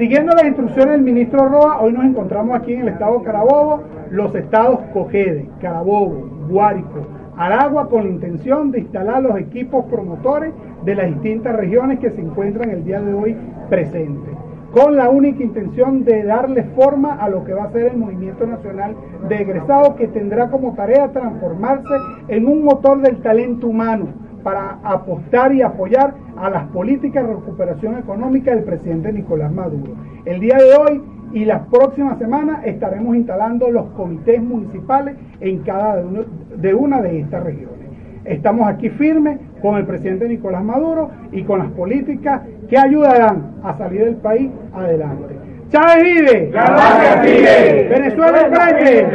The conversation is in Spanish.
Siguiendo las instrucciones del ministro Roa, hoy nos encontramos aquí en el estado Carabobo, los estados Cogede, Carabobo, Guárico, Aragua, con la intención de instalar los equipos promotores de las distintas regiones que se encuentran el día de hoy presentes, con la única intención de darle forma a lo que va a ser el movimiento nacional de egresados que tendrá como tarea transformarse en un motor del talento humano para apostar y apoyar a las políticas de recuperación económica del presidente Nicolás Maduro. El día de hoy y las próximas semanas estaremos instalando los comités municipales en cada de, uno- de una de estas regiones. Estamos aquí firmes con el presidente Nicolás Maduro y con las políticas que ayudarán a salir del país adelante. Chávez vive. Venezuela enfrente.